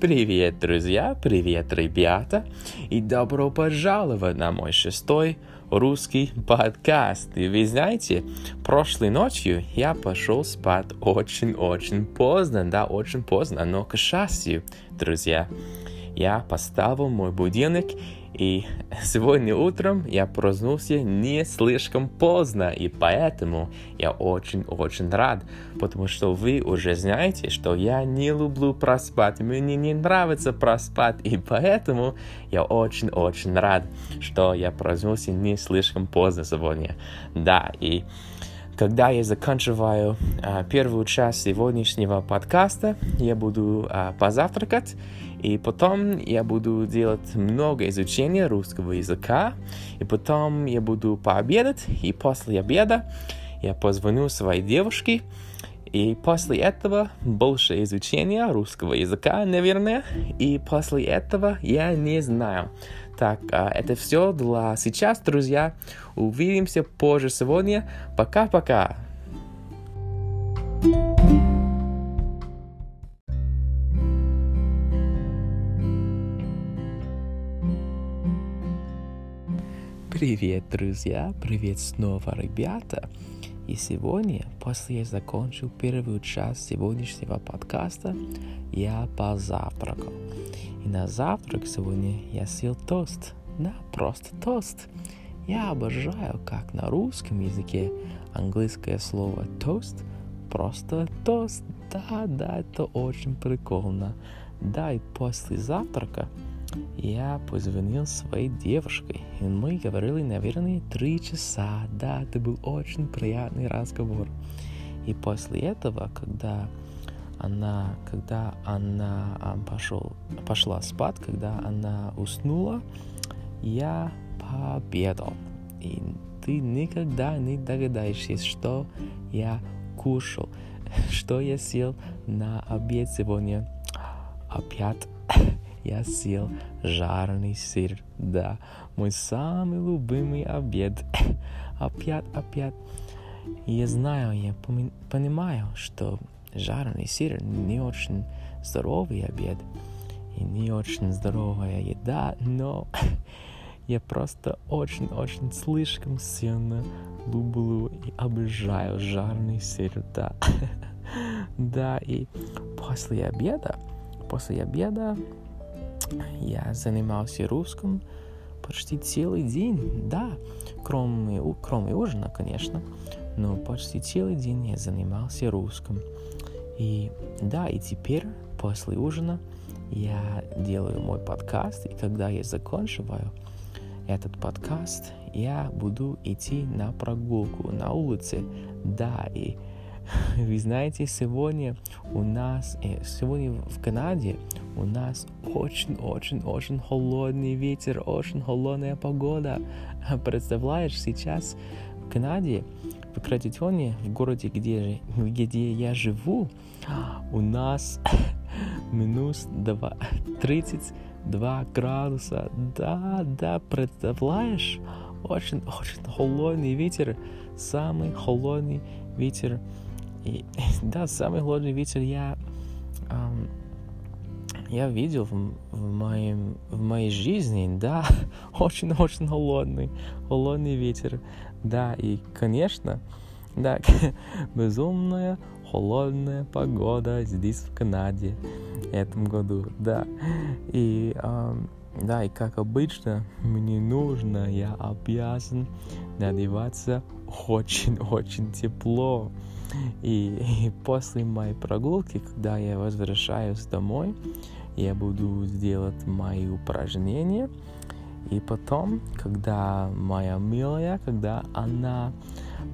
Привет, друзья, привет, ребята, и добро пожаловать на мой шестой русский подкаст. И вы знаете, прошлой ночью я пошел спать очень-очень поздно, да, очень поздно, но к счастью, друзья, я поставил мой будильник и сегодня утром я проснулся не слишком поздно, и поэтому я очень-очень рад, потому что вы уже знаете, что я не люблю проспать, мне не нравится проспать, и поэтому я очень-очень рад, что я проснулся не слишком поздно сегодня. Да, и когда я заканчиваю а, первую часть сегодняшнего подкаста, я буду а, позавтракать, и потом я буду делать много изучения русского языка, и потом я буду пообедать, и после обеда я позвоню своей девушке, и после этого больше изучения русского языка, наверное, и после этого я не знаю. Так, а, это все для сейчас, друзья. Увидимся позже сегодня. Пока-пока. Привет, друзья! Привет снова, ребята! И сегодня, после я закончил первую часть сегодняшнего подкаста, я позавтракал. И на завтрак сегодня я съел тост. Да, просто тост. Я обожаю, как на русском языке английское слово тост просто тост. Да, да, это очень прикольно. Да, и после завтрака я позвонил своей девушке, и мы говорили, наверное, три часа. Да, это был очень приятный разговор. И после этого, когда она, когда она а, пошел, пошла спать, когда она уснула, я пообедал. И ты никогда не догадаешься, что я кушал, что я съел на обед сегодня. Опять я съел жареный сыр. Да, мой самый любимый обед. опять, опять. Я знаю, я понимаю, что жареный сыр не очень здоровый обед и не очень здоровая еда, но я просто очень-очень слишком сильно люблю и обожаю жареный сыр, да. да, и после обеда, после обеда я занимался русским почти целый день, да, кроме, кроме ужина, конечно, но почти целый день я занимался русским. И да, и теперь после ужина я делаю мой подкаст, и когда я заканчиваю этот подкаст, я буду идти на прогулку на улице. Да, и вы знаете, сегодня у нас, э, сегодня в Канаде у нас очень-очень-очень холодный ветер, очень холодная погода. Представляешь, сейчас в Канаде, в Кратитоне, в городе, где, где я живу, у нас минус 2, 32 градуса. Да, да, представляешь? Очень-очень холодный ветер, самый холодный ветер и да, самый холодный ветер я, эм, я видел в, в, моем, в моей жизни, да, очень-очень холодный, холодный ветер, да, и, конечно, да, безумная холодная погода здесь, в Канаде, этом году, да, и, эм, да, и как обычно, мне нужно, я обязан надеваться очень-очень тепло, и, и после моей прогулки, когда я возвращаюсь домой, я буду делать мои упражнения. И потом, когда моя милая, когда она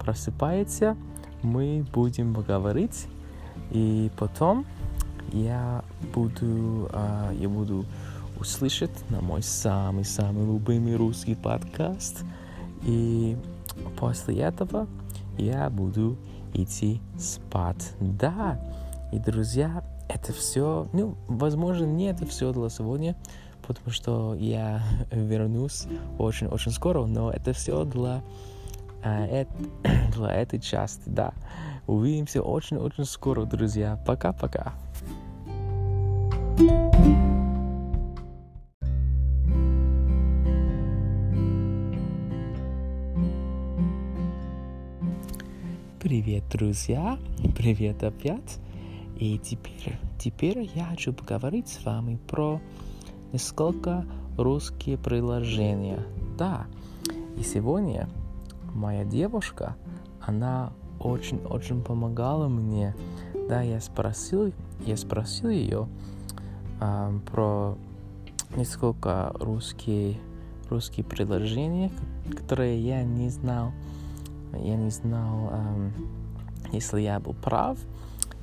просыпается, мы будем говорить. И потом я буду, а, я буду услышать на мой самый-самый любимый русский подкаст. И после этого я буду идти спать. Да, и, друзья, это все, ну, возможно, не это все для сегодня, потому что я вернусь очень-очень скоро, но это все для, э, для этой части, да. Увидимся очень-очень скоро, друзья. Пока-пока. thank you Привет, друзья! Привет опять! И теперь, теперь я хочу поговорить с вами про несколько русские приложения. Да, и сегодня моя девушка, она очень-очень помогала мне. Да, я спросил, я спросил ее э, про несколько русские, русские приложения, которые я не знал. Я не знал, э, если я был прав.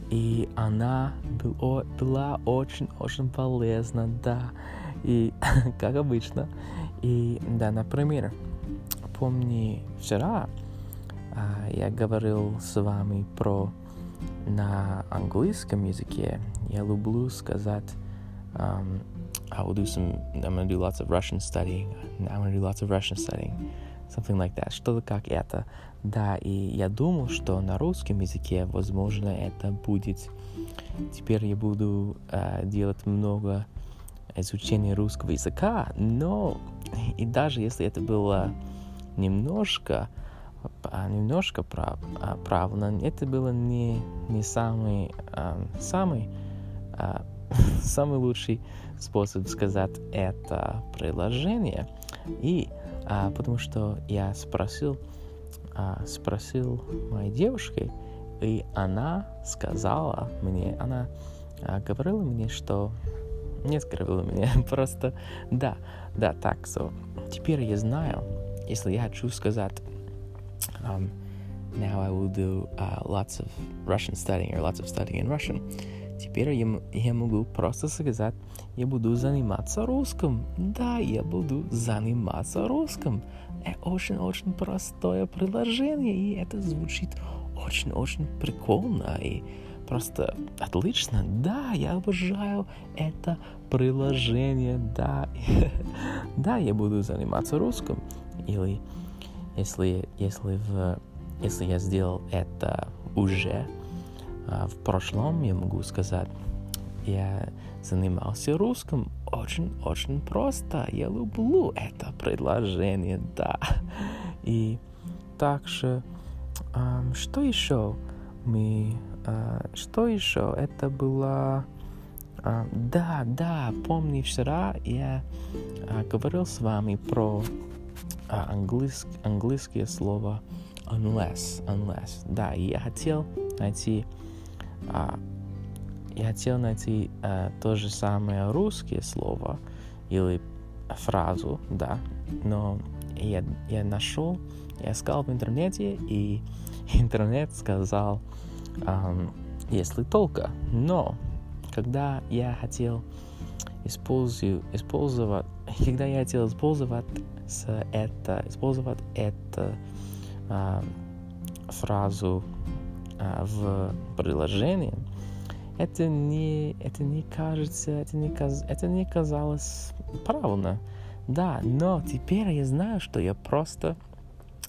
И она был, была очень-очень полезна, да. И как обычно. И да, например, помни вчера а, я говорил с вами про на английском языке. Я люблю сказать um, I will do some, I'm going do lots of Russian studying. I'm going do lots of Russian studying. Something like that. Что-то как это. Да, и я думал, что на русском языке, возможно, это будет... Теперь я буду uh, делать много изучения русского языка, но и даже если это было немножко, а, немножко прав, а, правильно, это было не, не самый, а, самый, самый лучший способ сказать это приложение. И потому что я спросил, спросил моей девушке, и она сказала мне, она говорила мне, что не скрывала мне, просто да, да, так, so, теперь я знаю, если я хочу сказать um, now I will do uh, lots of Russian studying or lots of studying in Russian. Теперь я, я могу просто сказать, я буду заниматься русским. Да, я буду заниматься русским. Это очень-очень простое приложение, и это звучит очень-очень прикольно и просто отлично. Да, я обожаю это приложение. Да, да, я буду заниматься русским. Или если, если, в, если я сделал это уже в прошлом, я могу сказать, я занимался русским очень-очень просто. Я люблю это предложение, да. И также, что еще мы, uh, что еще? Это было, uh, да, да, помню вчера я говорил с вами про а, английск, английское слово unless, unless. Да, я хотел найти, а, я хотел найти а, то же самое русское слово или фразу, да, но я, я нашел, я искал в интернете, и интернет сказал, um, если только, но когда я хотел использую, использовать, когда я хотел использовать это, использовать эту а, фразу в приложении, это не, это не кажется, это не, каз, это не казалось правильно. Да, но теперь я знаю, что я просто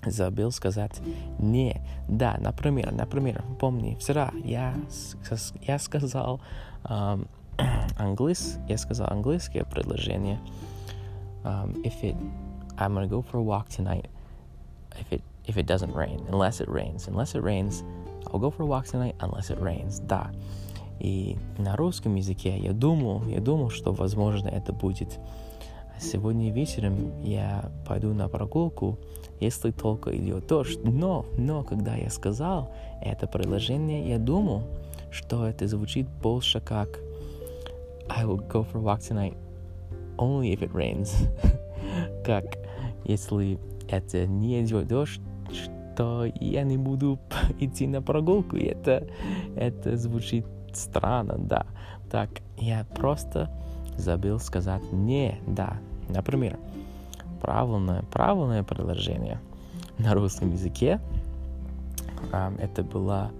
забыл сказать не. Да, например, например, помни, вчера я, я сказал um, английский, я сказал английское предложение. Um, if it, I'm gonna go for a walk tonight. If it, if it doesn't rain, unless it rains, unless it rains, I'll go for a walk tonight, unless it rains. Да. И на русском языке я думал, я думал, что, возможно, это будет сегодня вечером я пойду на прогулку, если только идет дождь. Но, но, когда я сказал это предложение, я думал, что это звучит больше как I will go for a walk tonight only if it rains. как если это не идет дождь, что я не буду идти на прогулку. Это, это звучит странно, да. Так, я просто забыл сказать не, да. Например, правильное, правильное предложение на русском языке um, это было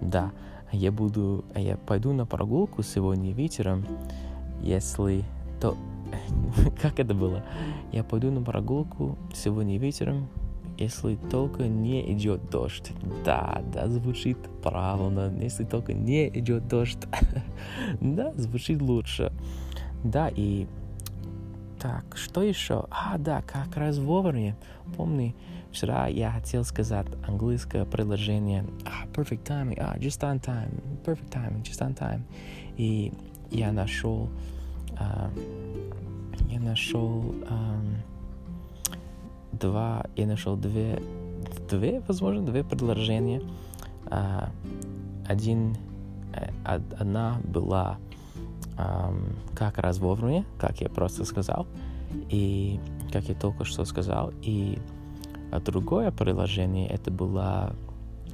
да я буду, я пойду на прогулку сегодня вечером, если то... как это было? Я пойду на прогулку сегодня вечером, если только не идет дождь. Да, да, звучит правильно. Если только не идет дождь. да, звучит лучше. Да, и Так, что еще? А, да, как раз вовремя. Помни, вчера я хотел сказать английское предложение а, perfect timing, а, just on time, perfect timing, just on time. И я нашел, а, я нашел а, два, я нашел две, две, возможно, две предложения. А, один, э, одна была как раз вовремя, как я просто сказал, и как я только что сказал, и а другое приложение это было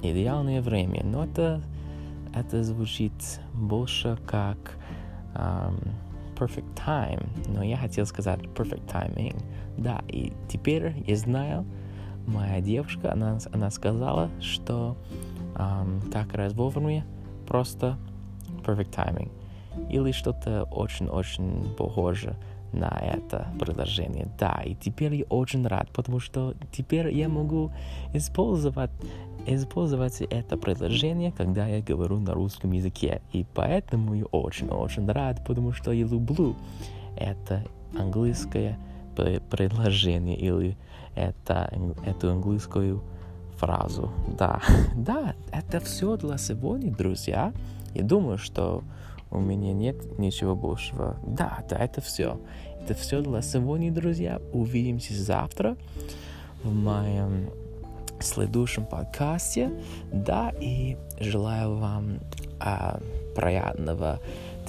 идеальное время, но это это звучит больше как um, perfect time, но я хотел сказать perfect timing. Да, и теперь я знаю, моя девушка, она, она сказала, что um, как раз вовремя просто perfect timing или что-то очень-очень похоже на это приложение. Да, и теперь я очень рад, потому что теперь я могу использовать, использовать это приложение, когда я говорю на русском языке. И поэтому я очень-очень рад, потому что я люблю это английское предложение или это, эту английскую фразу. Да, да, это все для сегодня, друзья. Я думаю, что у меня нет ничего большего. Да, да, это все. Это все для сегодня, друзья. Увидимся завтра в моем следующем подкасте. Да, и желаю вам а, приятного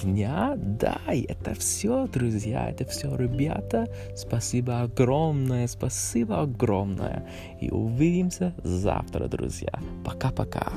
дня. Да, и это все, друзья, это все, ребята. Спасибо огромное, спасибо огромное. И увидимся завтра, друзья. Пока-пока.